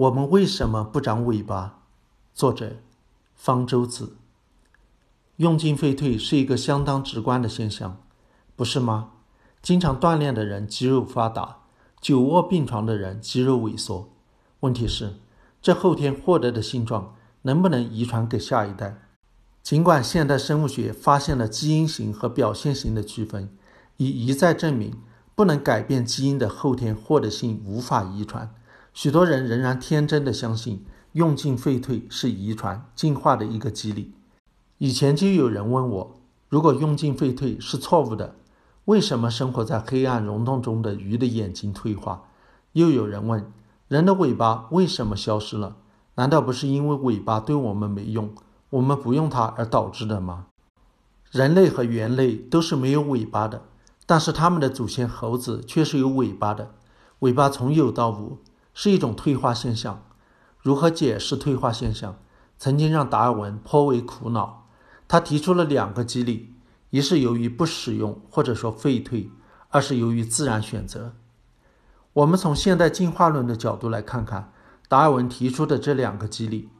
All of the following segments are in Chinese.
我们为什么不长尾巴？作者：方舟子。用进废退是一个相当直观的现象，不是吗？经常锻炼的人肌肉发达，久卧病床的人肌肉萎缩。问题是，这后天获得的性状能不能遗传给下一代？尽管现代生物学发现了基因型和表现型的区分，已一再证明不能改变基因的后天获得性无法遗传。许多人仍然天真的相信用进废退是遗传进化的一个机理。以前就有人问我，如果用进废退是错误的，为什么生活在黑暗溶洞中的鱼的眼睛退化？又有人问，人的尾巴为什么消失了？难道不是因为尾巴对我们没用，我们不用它而导致的吗？人类和猿类都是没有尾巴的，但是他们的祖先猴子却是有尾巴的，尾巴从有到无。是一种退化现象，如何解释退化现象？曾经让达尔文颇为苦恼。他提出了两个机理：一是由于不使用或者说废退；二是由于自然选择。我们从现代进化论的角度来看看达尔文提出的这两个机理。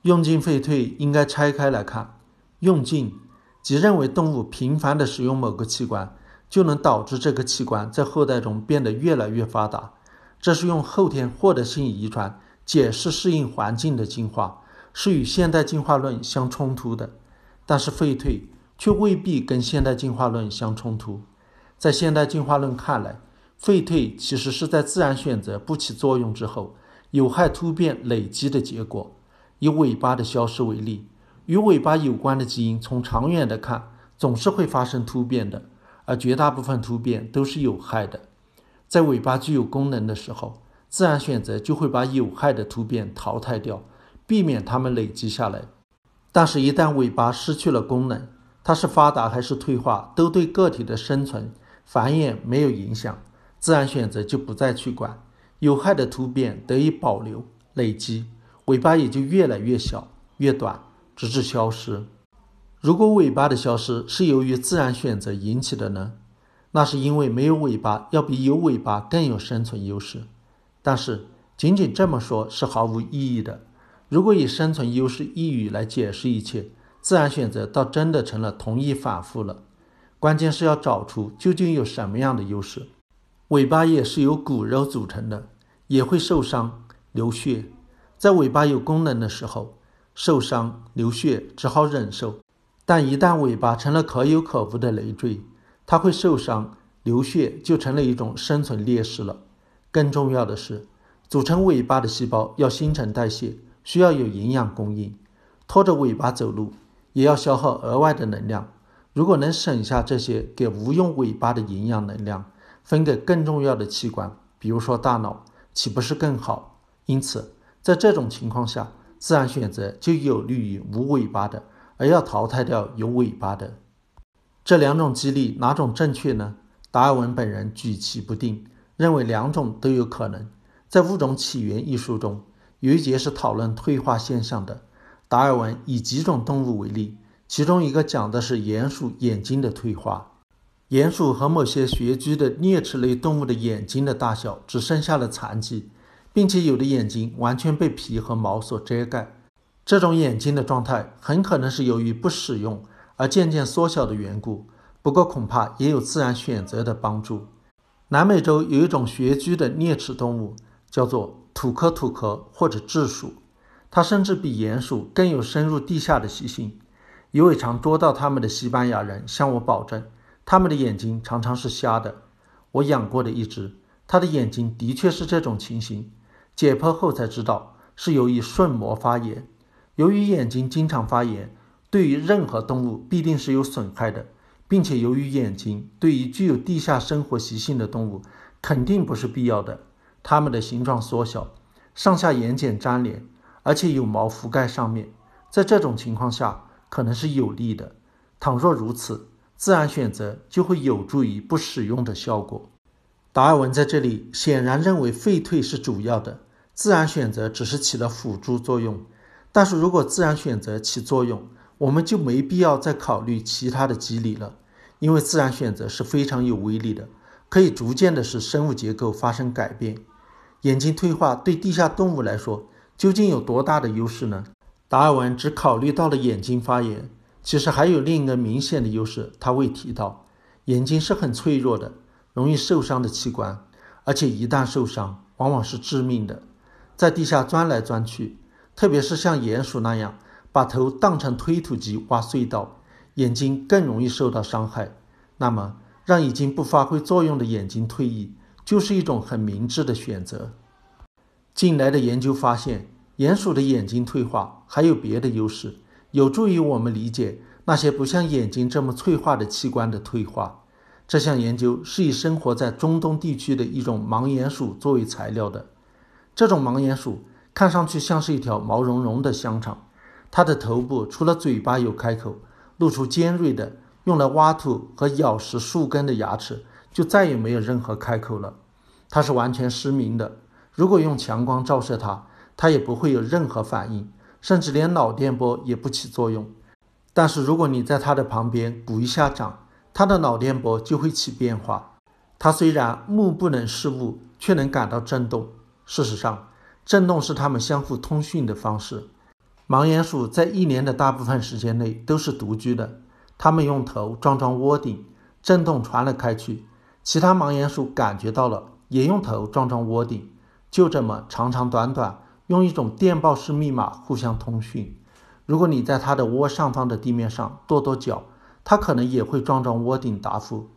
用进废退应该拆开来看。用进即认为动物频繁地使用某个器官，就能导致这个器官在后代中变得越来越发达。这是用后天获得性遗传解释适应环境的进化，是与现代进化论相冲突的。但是废退却未必跟现代进化论相冲突。在现代进化论看来，废退其实是在自然选择不起作用之后，有害突变累积的结果。以尾巴的消失为例，与尾巴有关的基因从长远的看总是会发生突变的，而绝大部分突变都是有害的。在尾巴具有功能的时候，自然选择就会把有害的突变淘汰掉，避免它们累积下来。但是，一旦尾巴失去了功能，它是发达还是退化，都对个体的生存繁衍没有影响，自然选择就不再去管，有害的突变得以保留累积，尾巴也就越来越小、越短，直至消失。如果尾巴的消失是由于自然选择引起的呢？那是因为没有尾巴要比有尾巴更有生存优势，但是仅仅这么说是毫无意义的。如果以生存优势一语来解释一切，自然选择倒真的成了同义反复了。关键是要找出究竟有什么样的优势。尾巴也是由骨肉组成的，也会受伤流血。在尾巴有功能的时候，受伤流血只好忍受；但一旦尾巴成了可有可无的累赘，它会受伤、流血，就成了一种生存劣势了。更重要的是，组成尾巴的细胞要新陈代谢，需要有营养供应；拖着尾巴走路，也要消耗额外的能量。如果能省下这些给无用尾巴的营养能量，分给更重要的器官，比如说大脑，岂不是更好？因此，在这种情况下，自然选择就有利于无尾巴的，而要淘汰掉有尾巴的。这两种激励哪种正确呢？达尔文本人举棋不定，认为两种都有可能。在《物种起源》一书中，有一节是讨论退化现象的。达尔文以几种动物为例，其中一个讲的是鼹鼠眼睛的退化。鼹鼠和某些穴居的啮齿类动物的眼睛的大小只剩下了残疾，并且有的眼睛完全被皮和毛所遮盖。这种眼睛的状态很可能是由于不使用。而渐渐缩小的缘故，不过恐怕也有自然选择的帮助。南美洲有一种穴居的啮齿动物，叫做土科土科或者智鼠，它甚至比鼹鼠更有深入地下的习性。一位常捉到它们的西班牙人向我保证，它们的眼睛常常是瞎的。我养过的一只，它的眼睛的确是这种情形。解剖后才知道，是由于瞬膜发炎。由于眼睛经常发炎。对于任何动物必定是有损害的，并且由于眼睛对于具有地下生活习性的动物肯定不是必要的。它们的形状缩小，上下眼睑粘连，而且有毛覆盖上面，在这种情况下可能是有利的。倘若如此，自然选择就会有助于不使用的效果。达尔文在这里显然认为废退是主要的，自然选择只是起了辅助作用。但是如果自然选择起作用，我们就没必要再考虑其他的机理了，因为自然选择是非常有威力的，可以逐渐的使生物结构发生改变。眼睛退化对地下动物来说究竟有多大的优势呢？达尔文只考虑到了眼睛发炎，其实还有另一个明显的优势，他未提到。眼睛是很脆弱的、容易受伤的器官，而且一旦受伤，往往是致命的。在地下钻来钻去，特别是像鼹鼠那样把头当成推土机挖隧道，眼睛更容易受到伤害。那么，让已经不发挥作用的眼睛退役，就是一种很明智的选择。近来的研究发现，鼹鼠的眼睛退化还有别的优势，有助于我们理解那些不像眼睛这么脆化的器官的退化。这项研究是以生活在中东地区的一种盲鼹鼠作为材料的。这种盲鼹鼠看上去像是一条毛茸茸的香肠，它的头部除了嘴巴有开口，露出尖锐的用来挖土和咬食树根的牙齿，就再也没有任何开口了。它是完全失明的。如果用强光照射它，它也不会有任何反应，甚至连脑电波也不起作用。但是如果你在它的旁边鼓一下掌，它的脑电波就会起变化。它虽然目不能视物，却能感到震动。事实上，震动是它们相互通讯的方式。盲鼹鼠在一年的大部分时间内都是独居的。它们用头撞撞窝顶，震动传了开去。其他盲鼹鼠感觉到了，也用头撞撞窝顶。就这么长长短短，用一种电报式密码互相通讯。如果你在它的窝上方的地面上跺跺脚，它可能也会撞撞窝顶答复。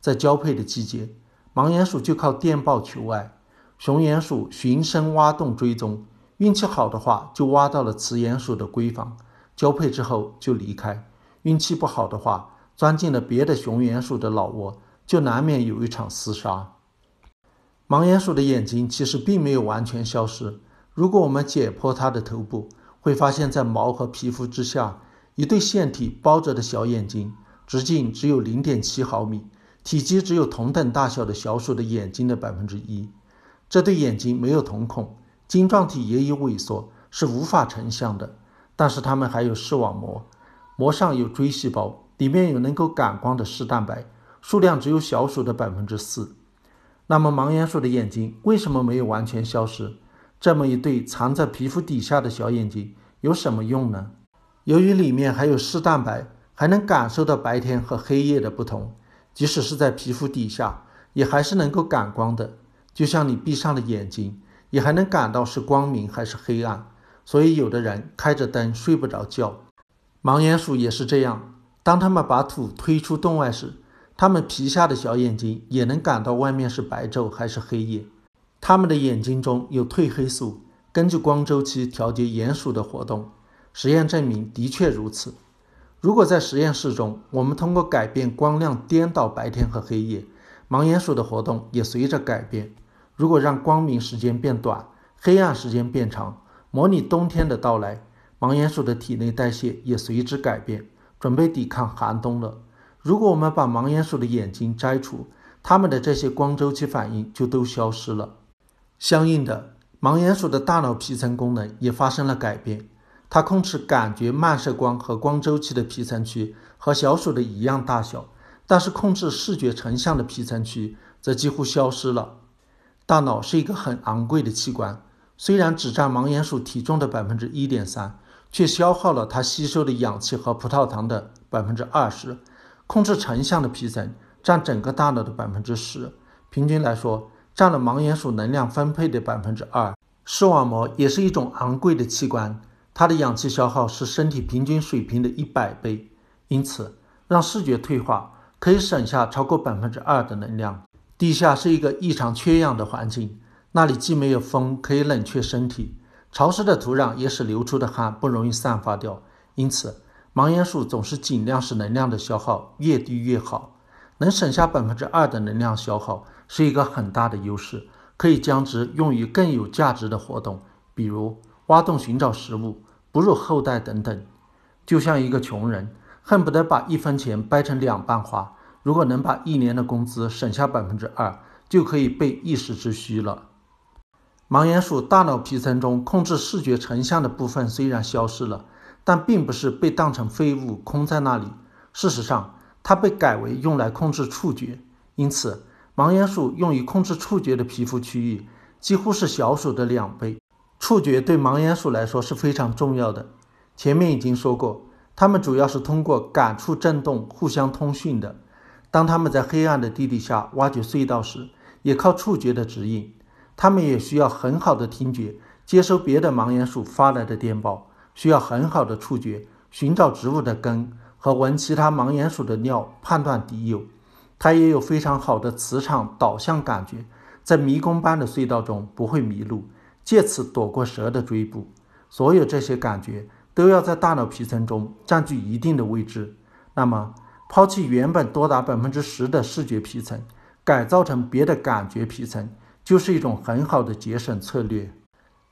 在交配的季节，盲鼹鼠就靠电报求爱。雄鼹鼠循声挖洞追踪，运气好的话就挖到了雌鼹鼠的闺房，交配之后就离开。运气不好的话，钻进了别的雄鼹鼠的老窝，就难免有一场厮杀。盲鼹鼠的眼睛其实并没有完全消失。如果我们解剖它的头部，会发现，在毛和皮肤之下。一对腺体包着的小眼睛，直径只有零点七毫米，体积只有同等大小的小鼠的眼睛的百分之一。这对眼睛没有瞳孔，晶状体也有萎缩，是无法成像的。但是它们还有视网膜，膜上有锥细胞，里面有能够感光的视蛋白，数量只有小鼠的百分之四。那么盲鼹鼠的眼睛为什么没有完全消失？这么一对藏在皮肤底下的小眼睛有什么用呢？由于里面还有视蛋白，还能感受到白天和黑夜的不同，即使是在皮肤底下，也还是能够感光的。就像你闭上了眼睛，也还能感到是光明还是黑暗。所以有的人开着灯睡不着觉。盲鼹鼠也是这样，当它们把土推出洞外时，它们皮下的小眼睛也能感到外面是白昼还是黑夜。它们的眼睛中有褪黑素，根据光周期调节鼹鼠的活动。实验证明的确如此。如果在实验室中，我们通过改变光亮颠倒白天和黑夜，盲鼹鼠的活动也随着改变。如果让光明时间变短，黑暗时间变长，模拟冬天的到来，盲鼹鼠的体内代谢也随之改变，准备抵抗寒冬了。如果我们把盲鼹鼠的眼睛摘除，它们的这些光周期反应就都消失了。相应的，盲鼹鼠的大脑皮层功能也发生了改变。它控制感觉漫射光和光周期的皮层区和小鼠的一样大小，但是控制视觉成像的皮层区则几乎消失了。大脑是一个很昂贵的器官，虽然只占盲鼹鼠体重的百分之一点三，却消耗了它吸收的氧气和葡萄糖的百分之二十。控制成像的皮层占整个大脑的百分之十，平均来说占了盲鼹鼠能量分配的百分之二。视网膜也是一种昂贵的器官。它的氧气消耗是身体平均水平的一百倍，因此让视觉退化可以省下超过百分之二的能量。地下是一个异常缺氧的环境，那里既没有风可以冷却身体，潮湿的土壤也使流出的汗不容易散发掉。因此，盲鼹鼠总是尽量使能量的消耗越低越好。能省下百分之二的能量消耗是一个很大的优势，可以将之用于更有价值的活动，比如。挖洞寻找食物、哺乳后代等等，就像一个穷人恨不得把一分钱掰成两半花。如果能把一年的工资省下百分之二，就可以备一时之需了。盲鼹鼠大脑皮层中控制视觉成像的部分虽然消失了，但并不是被当成废物空在那里。事实上，它被改为用来控制触觉。因此，盲鼹鼠用于控制触觉的皮肤区域。几乎是小鼠的两倍。触觉对盲鼹鼠来说是非常重要的。前面已经说过，它们主要是通过感触振动互相通讯的。当它们在黑暗的地底下挖掘隧道时，也靠触觉的指引。它们也需要很好的听觉，接收别的盲鼹鼠发来的电报；需要很好的触觉，寻找植物的根和闻其他盲鼹鼠的尿，判断敌友。它也有非常好的磁场导向感觉，在迷宫般的隧道中不会迷路。借此躲过蛇的追捕，所有这些感觉都要在大脑皮层中占据一定的位置。那么，抛弃原本多达百分之十的视觉皮层，改造成别的感觉皮层，就是一种很好的节省策略。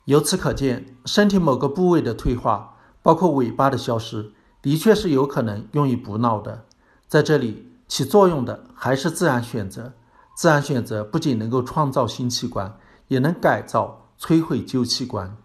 由此可见，身体某个部位的退化，包括尾巴的消失，的确是有可能用于补脑的。在这里起作用的还是自然选择。自然选择不仅能够创造新器官，也能改造。摧毁旧器官。